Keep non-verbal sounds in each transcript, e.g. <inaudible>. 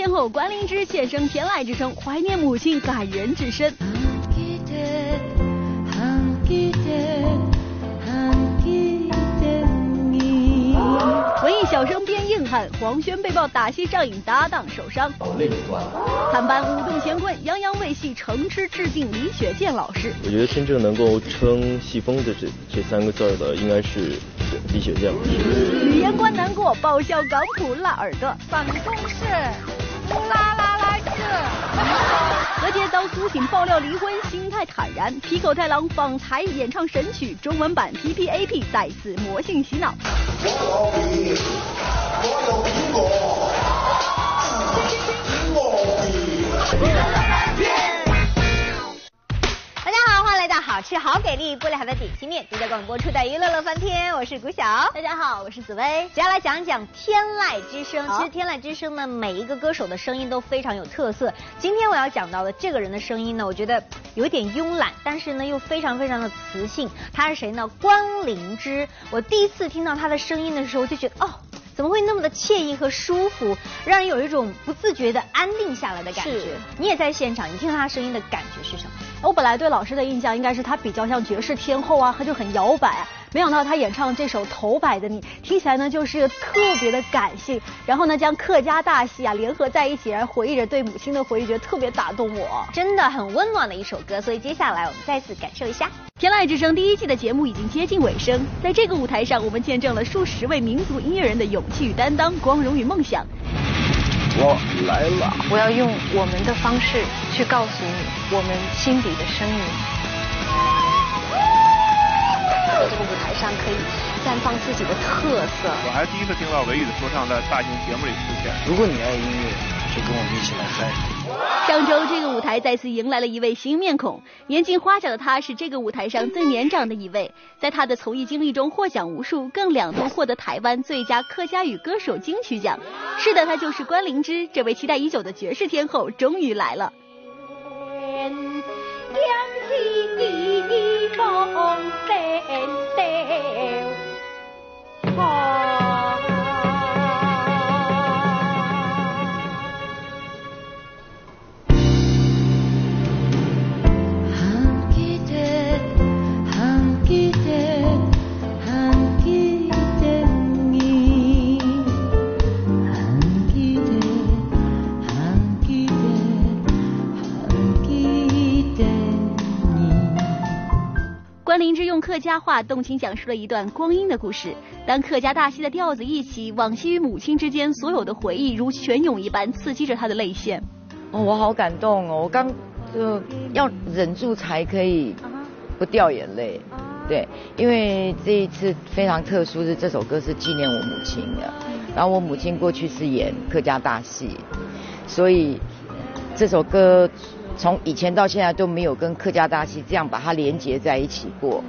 天后关灵芝现身《天籁之声》，怀念母亲感人至深。文艺小生变硬汉，黄轩被曝打戏上瘾，搭档受伤。累断。韩班舞动乾坤，杨洋为戏诚挚致敬李雪健老师。我觉得真正能够称戏风的这这三个字的，应该是李雪健老师。语言关难过，爆笑港普辣耳朵。办公室，乌拉拉拉是。何洁遭苏醒爆料离婚，心态坦然。皮口太郎访台演唱神曲，中文版 P P A P 再次魔性洗脑。大好，吃好给力、玻璃海的点心面，独家广播出的娱乐乐翻天，我是古晓。大家好，我是紫薇。接下来讲讲天籁之声。其实天籁之声呢，每一个歌手的声音都非常有特色。今天我要讲到的这个人的声音呢，我觉得有点慵懒，但是呢又非常非常的磁性。他是谁呢？关灵芝。我第一次听到他的声音的时候，就觉得哦。怎么会那么的惬意和舒服，让人有一种不自觉的安定下来的感觉？你也在现场，你听到他声音的感觉是什么？我本来对老师的印象应该是他比较像爵士天后啊，他就很摇摆。没想到他演唱这首《头摆的你》，听起来呢就是特别的感性，然后呢将客家大戏啊联合在一起，然后回忆着对母亲的回忆，觉得特别打动我，真的很温暖的一首歌。所以接下来我们再次感受一下《天籁之声》第一季的节目已经接近尾声，在这个舞台上，我们见证了数十位民族音乐人的勇气与担当、光荣与梦想。我来了，我要用我们的方式去告诉你我们心底的声音。在这个舞台上可以绽放自己的特色。我还第一次听到维语的说唱在大型节目里出现。如果你爱音乐，就跟我们一起来嗨。上周这个舞台再次迎来了一位新面孔，年近花甲的他是这个舞台上最年长的一位，在他的从艺经历中获奖无数，更两度获得台湾最佳客家语歌手金曲奖。是的，他就是关灵芝，这位期待已久的绝世天后终于来了。关灵芝用客家话动情讲述了一段光阴的故事。当客家大戏的调子一起，往昔与母亲之间所有的回忆如泉涌一般刺激着他的泪腺。哦，我好感动哦！我刚就要忍住才可以不掉眼泪。对，因为这一次非常特殊，是这首歌是纪念我母亲的。然后我母亲过去是演客家大戏，所以这首歌。从以前到现在都没有跟客家大戏这样把它连接在一起过。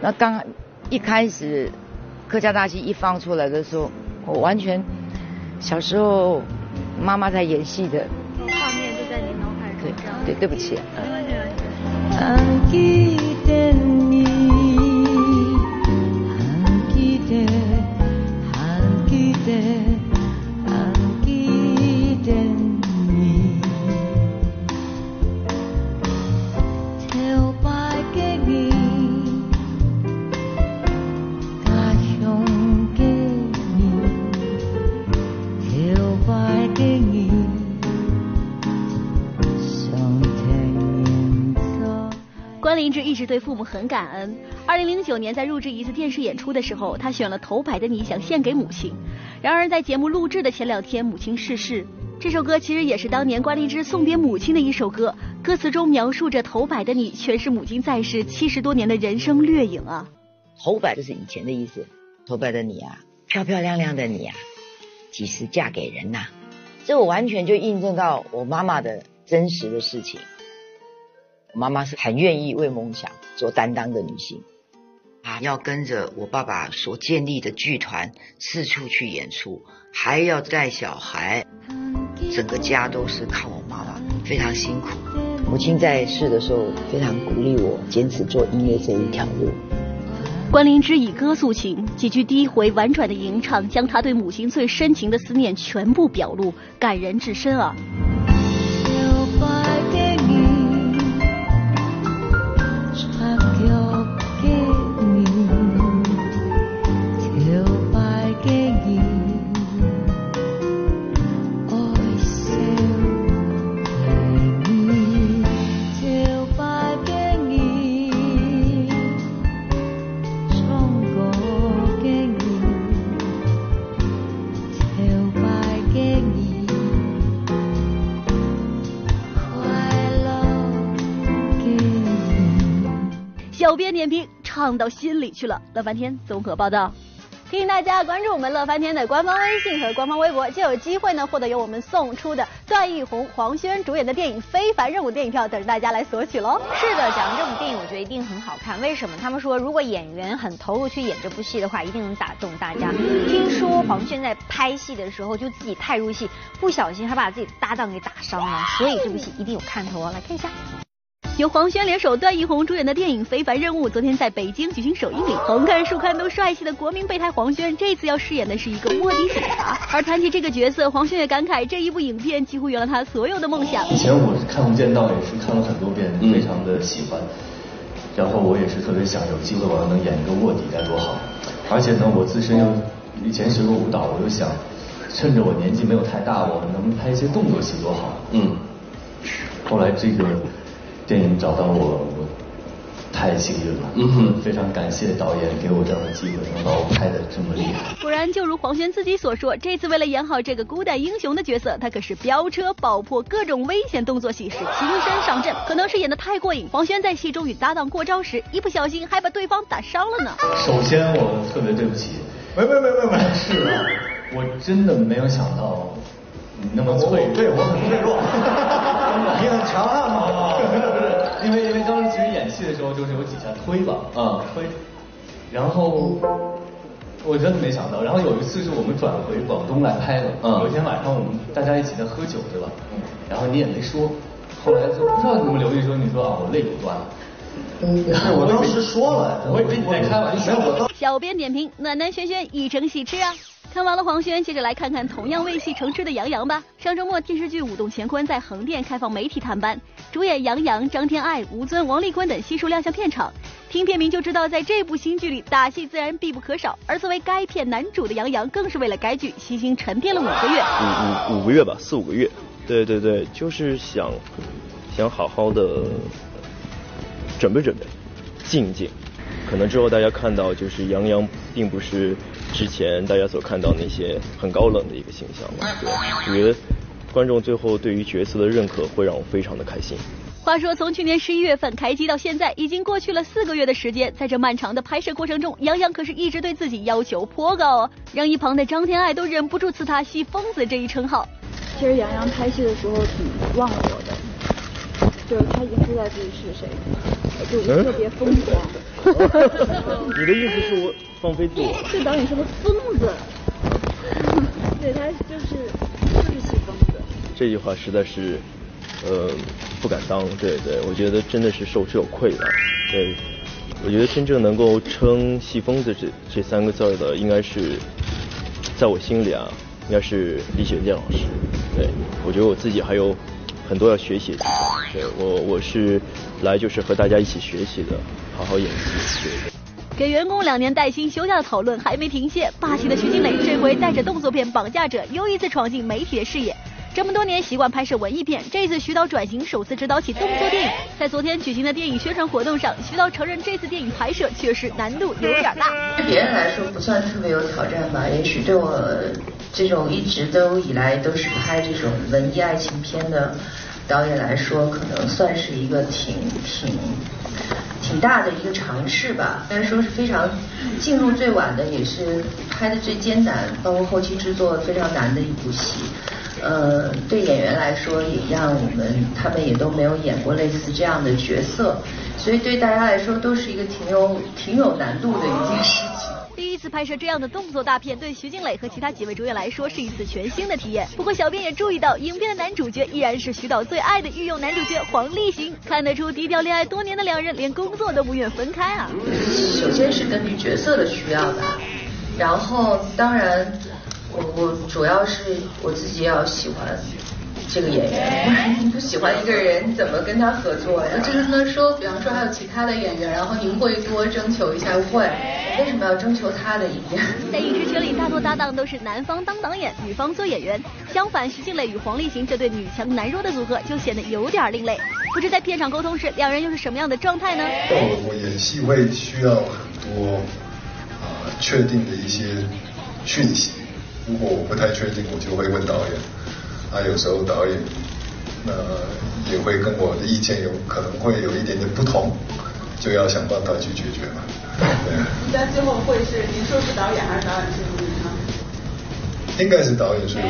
那刚一开始客家大戏一放出来的时候，我完全小时候妈妈在演戏的。画面就在你脑海中。对对，对不起。关林芝一直对父母很感恩。二零零九年，在录制一次电视演出的时候，他选了《头摆的你》，想献给母亲。然而，在节目录制的前两天，母亲逝世。这首歌其实也是当年关丽芝送别母亲的一首歌，歌词中描述着头摆的你，全是母亲在世七十多年的人生掠影啊。头摆就是以前的意思，头摆的你啊，漂漂亮亮的你啊，几时嫁给人呐？这我完全就印证到我妈妈的真实的事情。妈妈是很愿意为梦想做担当的女性，啊，要跟着我爸爸所建立的剧团四处去演出，还要带小孩，整个家都是靠我妈妈，非常辛苦。母亲在世的时候非常鼓励我坚持做音乐这一条路，关灵芝以歌诉情，几句低回婉转的吟唱，将他对母亲最深情的思念全部表露，感人至深啊。小编点评唱到心里去了。乐翻天综合报道，提醒大家关注我们乐翻天的官方微信和官方微博，就有机会呢获得由我们送出的段奕宏、黄轩主演的电影《非凡任务》电影票，等着大家来索取喽。是的，讲这部电影我觉得一定很好看。为什么？他们说如果演员很投入去演这部戏的话，一定能打动大家。听说黄轩在拍戏的时候就自己太入戏，不小心还把自己搭档给打伤了，所以这部戏一定有看头哦。来看一下。由黄轩联手段奕宏主演的电影《非凡任务》昨天在北京举行首映礼，横看竖看都帅气的国民备胎黄轩，这次要饰演的是一个卧底警察。而谈起这个角色，黄轩也感慨这一部影片几乎圆了他所有的梦想。以前我是看《无间道》，也是看了很多遍，非常的喜欢。然后我也是特别想有机会我要能演一个卧底该多好。而且呢，我自身又以前学过舞蹈，我又想趁着我年纪没有太大，我能拍一些动作戏多好。嗯。后来这个。电影找到我，我太幸运了。嗯哼，非常感谢导演给我这样的机会，能把我拍的这么厉害。果然，就如黄轩自己所说，这次为了演好这个孤胆英雄的角色，他可是飙车、爆破各种危险动作戏是亲身上阵。可能是演的太过瘾，黄轩在戏中与搭档过招时，一不小心还把对方打伤了呢。首先，我特别对不起。没没没没没，是啊，我真的没有想到你那么脆，对我很脆弱。<laughs> 你很强悍吗？因为因为当时其实演戏的时候就是有几下推吧，嗯推，然后我真的没想到，然后有一次是我们转回广东来拍的，有一天晚上我们大家一起在喝酒对吧？然后你也没说，后来就不知道怎么留意说，你 <laughs> 说啊我肋骨断了。嗯，我当时说了，我以为你在开玩笑。小编点评：暖男轩轩已成喜吃啊。看完了黄轩，接着来看看同样为戏成痴的杨洋吧。上周末电视剧《舞动乾坤》在横店开放媒体探班，主演杨洋、张天爱、吴尊、王丽坤等悉数亮相片场。听片名就知道，在这部新剧里，打戏自然必不可少。而作为该片男主的杨洋，更是为了该剧悉心沉淀了五个月。五五五个月吧，四五个月。对对对，就是想想好好的准备准备，静静。可能之后大家看到，就是杨洋并不是。之前大家所看到那些很高冷的一个形象了，对，我觉得观众最后对于角色的认可会让我非常的开心。话说从去年十一月份开机到现在，已经过去了四个月的时间，在这漫长的拍摄过程中，杨洋可是一直对自己要求颇高哦，让一旁的张天爱都忍不住赐他“戏疯子”这一称号。其实杨洋拍戏的时候挺忘我的，就是他已经不知道自己是谁，就特别疯狂。<laughs> 你的意思是我？放飞自我。这导演是个疯子，对他就是就是戏疯子。这句话实在是，呃，不敢当。对对，我觉得真的是受之有愧的。对，我觉得真正能够称戏疯子这这三个字的，应该是在我心里啊，应该是李雪健老师。对，我觉得我自己还有很多要学习的地方。对我我是来就是和大家一起学习的，好好演戏。对。给员工两年带薪休假的讨论还没停歇，霸气的徐静蕾这回带着动作片《绑架者》又一次闯进媒体的视野。这么多年习惯拍摄文艺片，这次徐导转型首次执导起动作电影。在昨天举行的电影宣传活动上，徐导承认这次电影拍摄确实难度有点大。对别人来说不算特别有挑战吧，也许对我这种一直都以来都是拍这种文艺爱情片的导演来说，可能算是一个挺挺。挺大的一个尝试吧，应该说是非常进入最晚的，也是拍的最艰难，包括后期制作非常难的一部戏。呃，对演员来说也让我们他们也都没有演过类似这样的角色，所以对大家来说都是一个挺有挺有难度的一件事。次拍摄这样的动作大片，对徐静蕾和其他几位主演来说是一次全新的体验。不过，小编也注意到，影片的男主角依然是徐导最爱的御用男主角黄立行。看得出，低调恋爱多年的两人，连工作都不愿分开啊。首先是根据角色的需要吧，然后当然，我我主要是我自己要喜欢。这个演员，你不喜欢一个人，怎么跟他合作呀？就是呢，说，比方说还有其他的演员，然后您会多征求一下？会，为什么要征求他的意见？在影视圈里，大多搭档都是男方当导演，女方做演员。相反，徐静蕾与黄立行这对女强男弱的组合就显得有点另类。不知在片场沟通时，两人又是什么样的状态呢？我我演戏会需要很多啊确定的一些讯息，如果我不太确定，我就会问导演。啊，有时候导演那也会跟我的意见有可能会有一点点不同，就要想办法去解决嘛。对。<laughs> 那最后会是您说是导演还是导演说服您呢？应该是导演说服。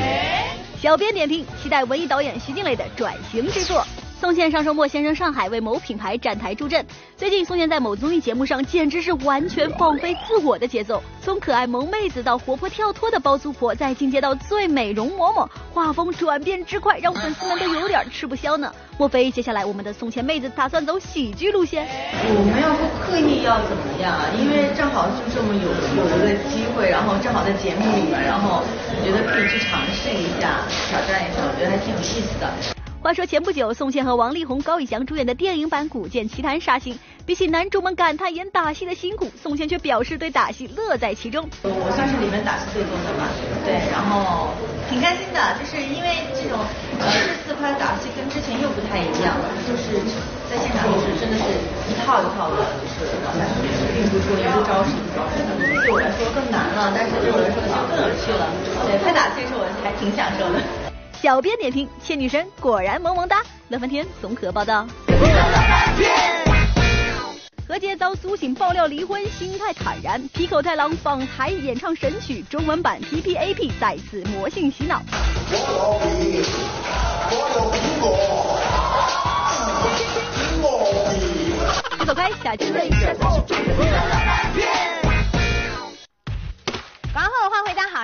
小编点评：期待文艺导演徐静蕾的转型之作。宋茜上周末先生上海为某品牌站台助阵。最近宋茜在某综艺节目上简直是完全放飞自我的节奏，从可爱萌妹子到活泼跳脱的包租婆，再进阶到最美容嬷嬷，画风转变之快，让粉丝们都有点吃不消呢。莫非接下来我们的宋茜妹子打算走喜剧路线？我没有刻意要怎么样，因为正好就这么有有一个机会，然后正好在节目里面，然后觉得可以去尝试一下，挑战一下，我觉得还挺有意思的。话说前不久，宋茜和王力宏、高以翔主演的电影版《古剑奇谭》杀青。比起男主们感叹演打戏的辛苦，宋茜却表示对打戏乐在其中。我算是里面打戏最多的吧，对，然后挺开心的，就是因为这种呃这次拍打戏跟之前又不太一样了，就是在现场就是真的是一套一套的，就是并不是说一个招式一个招式的，对我来说更难了，但是对我来说就更有趣了。对，拍打戏是我还挺享受的。小编点评：倩女神果然萌萌哒。乐翻天综合报道。何洁遭苏醒爆料离婚，心态坦然。皮口太郎访台演唱神曲中文版 P P A P 再次魔性洗脑。别走开，下期见。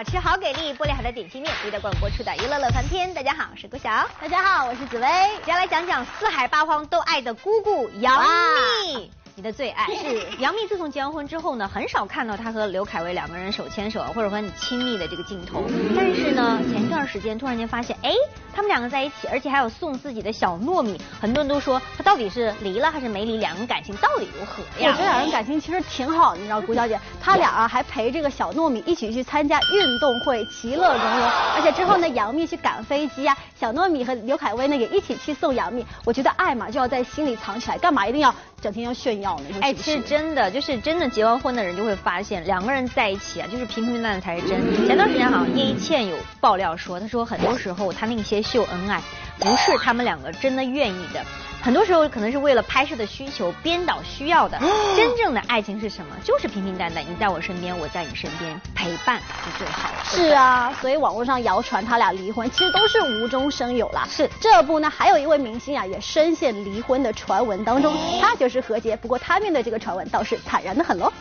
好吃好给力、玻璃海的点心面，为大广播出的娱乐乐翻天。大家好，我是郭晓。大家好，我是紫薇。接下来讲讲四海八荒都爱的姑姑杨幂。你的最爱 <laughs> 是杨幂。自从结完婚之后呢，很少看到她和刘恺威两个人手牵手或者和你亲密的这个镜头。但是呢，前一段时间突然间发现，哎，他们两个在一起，而且还有送自己的小糯米。很多人都说他到底是离了还是没离？两人感情到底如何呀？我觉得两人感情其实挺好的，你知道，谷小姐，<laughs> 他俩啊还陪这个小糯米一起去参加运动会，其乐融融。而且之后呢，杨幂去赶飞机啊，小糯米和刘恺威呢也一起去送杨幂。我觉得爱嘛就要在心里藏起来，干嘛一定要？整天要炫耀呢？哎，其实真的就是真的结完婚的人就会发现，两个人在一起啊，就是平平淡淡才是真。前段时间好像叶一茜有爆料说，她说很多时候她那些秀恩爱，不是他们两个真的愿意的。很多时候可能是为了拍摄的需求、编导需要的。真正的爱情是什么？就是平平淡淡，你在我身边，我在你身边，陪伴是最好的。是啊，所以网络上谣传他俩离婚，其实都是无中生有啦。是这不呢，还有一位明星啊，也深陷离婚的传闻当中，他就是何洁。不过他面对这个传闻倒是坦然的很喽。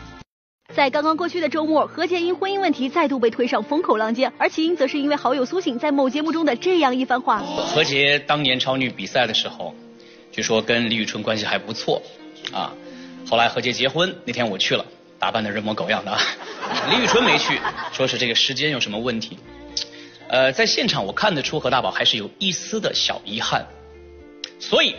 在刚刚过去的周末，何洁因婚姻问题再度被推上风口浪尖，而起因则是因为好友苏醒在某节目中的这样一番话。何洁当年超女比赛的时候。据说跟李宇春关系还不错，啊，后来何洁结婚那天我去了，打扮的人模狗样的，<laughs> 李宇春没去，说是这个时间有什么问题，呃，在现场我看得出何大宝还是有一丝的小遗憾，所以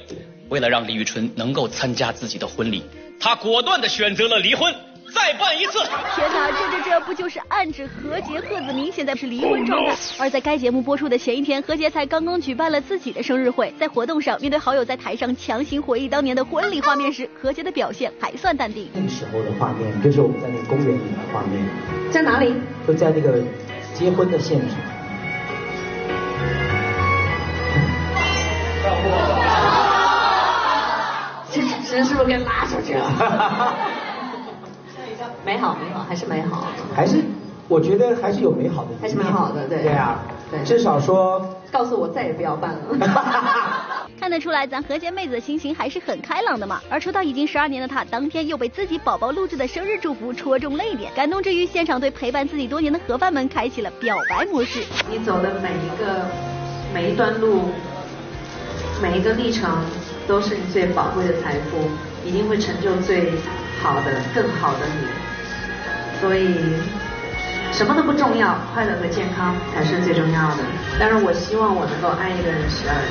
为了让李宇春能够参加自己的婚礼，他果断的选择了离婚。再办一次！天哪，这这这不就是暗指何洁、贺子铭现在是离婚状态？而在该节目播出的前一天，何洁才刚刚举办了自己的生日会，在活动上，面对好友在台上强行回忆当年的婚礼画面时，何洁的表现还算淡定。那时候的画面就是我们在那个公园里的画面，在哪里？就在那个结婚的现场。这主持人是不是该拉出去了？<laughs> 美好，美好，还是美好，还是我觉得还是有美好的，还是美好的，对，对啊，对，至少说告诉我再也不要办了。<laughs> 看得出来，咱何洁妹子的心情还是很开朗的嘛。而出道已经十二年的她，当天又被自己宝宝录制的生日祝福戳中泪点，感动之余，现场对陪伴自己多年的盒饭们开启了表白模式。你走的每一个每一段路，每一个历程，都是你最宝贵的财富，一定会成就最好的、更好的你。所以。什么都不重要，快乐和健康才是最重要的。但是，我希望我能够爱一个人十二年，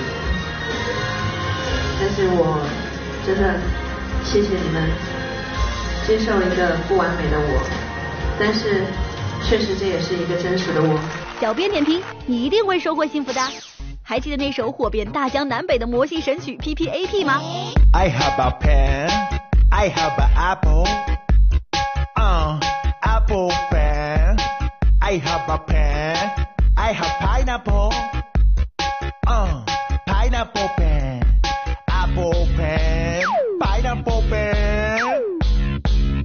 但是我真的谢谢你们接受一个不完美的我，但是确实这也是一个真实的我。小编点评：你一定会收获幸福的。还记得那首火遍大江南北的魔性神曲 P P A P 吗？I have a pen, I have an apple, uh, apple pen. I have a pen. I have pineapple. Uh, pineapple pen. Apple pen. Pineapple pen.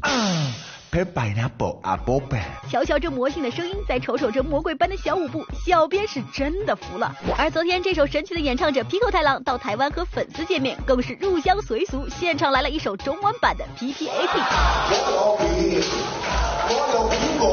Uh, pen pineapple apple pen. 瞧瞧这魔性的声音，再瞅瞅这魔鬼般的小舞步，小编是真的服了。而昨天这首神奇的演唱者 Pico 太郎到台湾和粉丝见面，更是入乡随俗，现场来了一首中文版的 P P A P。我有苹果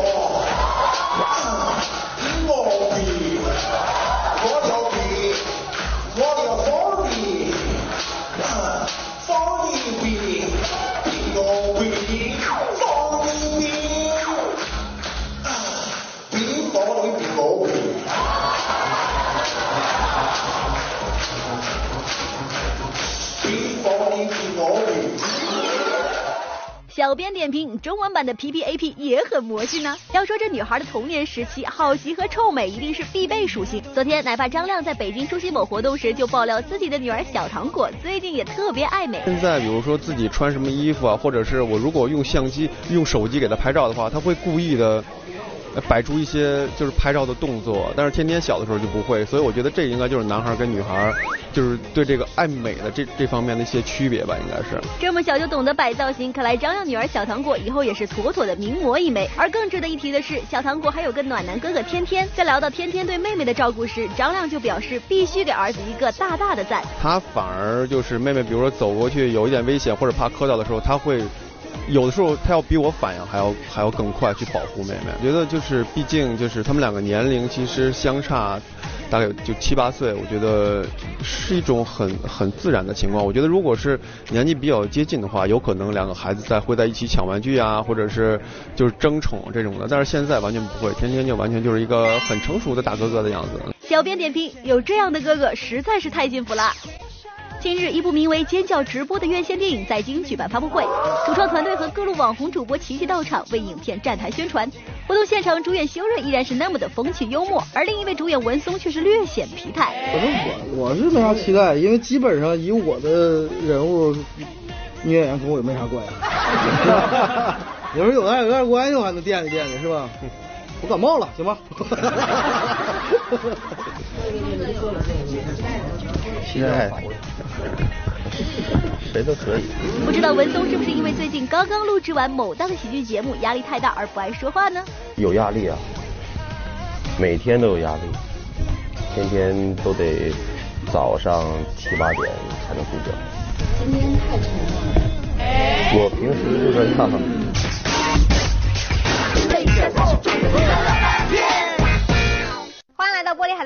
小编点评：中文版的 P P A P 也很魔性呢。要说这女孩的童年时期，好奇和臭美一定是必备属性。昨天奶爸张亮在北京出席某活动时，就爆料自己的女儿小糖果最近也特别爱美。现在比如说自己穿什么衣服啊，或者是我如果用相机、用手机给她拍照的话，她会故意的。摆出一些就是拍照的动作，但是天天小的时候就不会，所以我觉得这应该就是男孩跟女孩，就是对这个爱美的这这方面的一些区别吧，应该是。这么小就懂得摆造型，看来张亮女儿小糖果以后也是妥妥的名模一枚。而更值得一提的是，小糖果还有个暖男哥哥天天。在聊到天天对妹妹的照顾时，张亮就表示必须给儿子一个大大的赞。他反而就是妹妹，比如说走过去有一点危险或者怕磕到的时候，他会。有的时候他要比我反应还要还要更快去保护妹妹，我觉得就是毕竟就是他们两个年龄其实相差大概就七八岁，我觉得是一种很很自然的情况。我觉得如果是年纪比较接近的话，有可能两个孩子在会在一起抢玩具啊，或者是就是争宠这种的。但是现在完全不会，天天就完全就是一个很成熟的大哥哥的样子。小编点评：有这样的哥哥实在是太幸福了。近日，一部名为《尖叫直播》的院线电影在京举办发布会，主创团队和各路网红主播齐齐到场为影片站台宣传。活动现场，主演修睿依然是那么的风趣幽默，而另一位主演文松却是略显疲态。反正我我是没啥期待，因为基本上以我的人物女演员跟我也没啥关系。<laughs> 有时候有点有点关系，我还能惦记惦记，是吧？我感冒了，行吧？<laughs> 期待。谁都可以。不知道文松是不是因为最近刚刚录制完某档喜剧节目，压力太大而不爱说话呢？有压力啊，每天都有压力，天天都得早上七八点才能睡觉。今天太沉了。我平时就在看。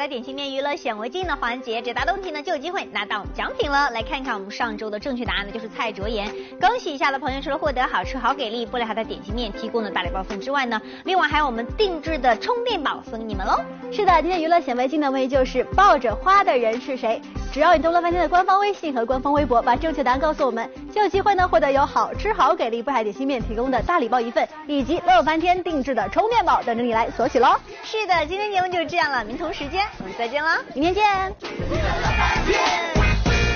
玻璃海的点心面娱乐显微镜的环节，只答对问题呢就有机会拿到奖品了。来看一看我们上周的正确答案呢，就是蔡卓妍。恭喜一下的朋友，除了获得好吃好给力玻璃海的点心面提供的大礼包份之外呢，另外还有我们定制的充电宝送给你们喽。是的，今天娱乐显微镜的问题就是抱着花的人是谁？只要你登录饭店的官方微信和官方微博，把正确答案告诉我们，就有机会呢获得有好吃好给力布海点心面提供的大礼包一份，以及乐翻天定制的充电宝等着你来索取喽。是的，今天节目就是这样了，明同。时间，我们再见了，明天见。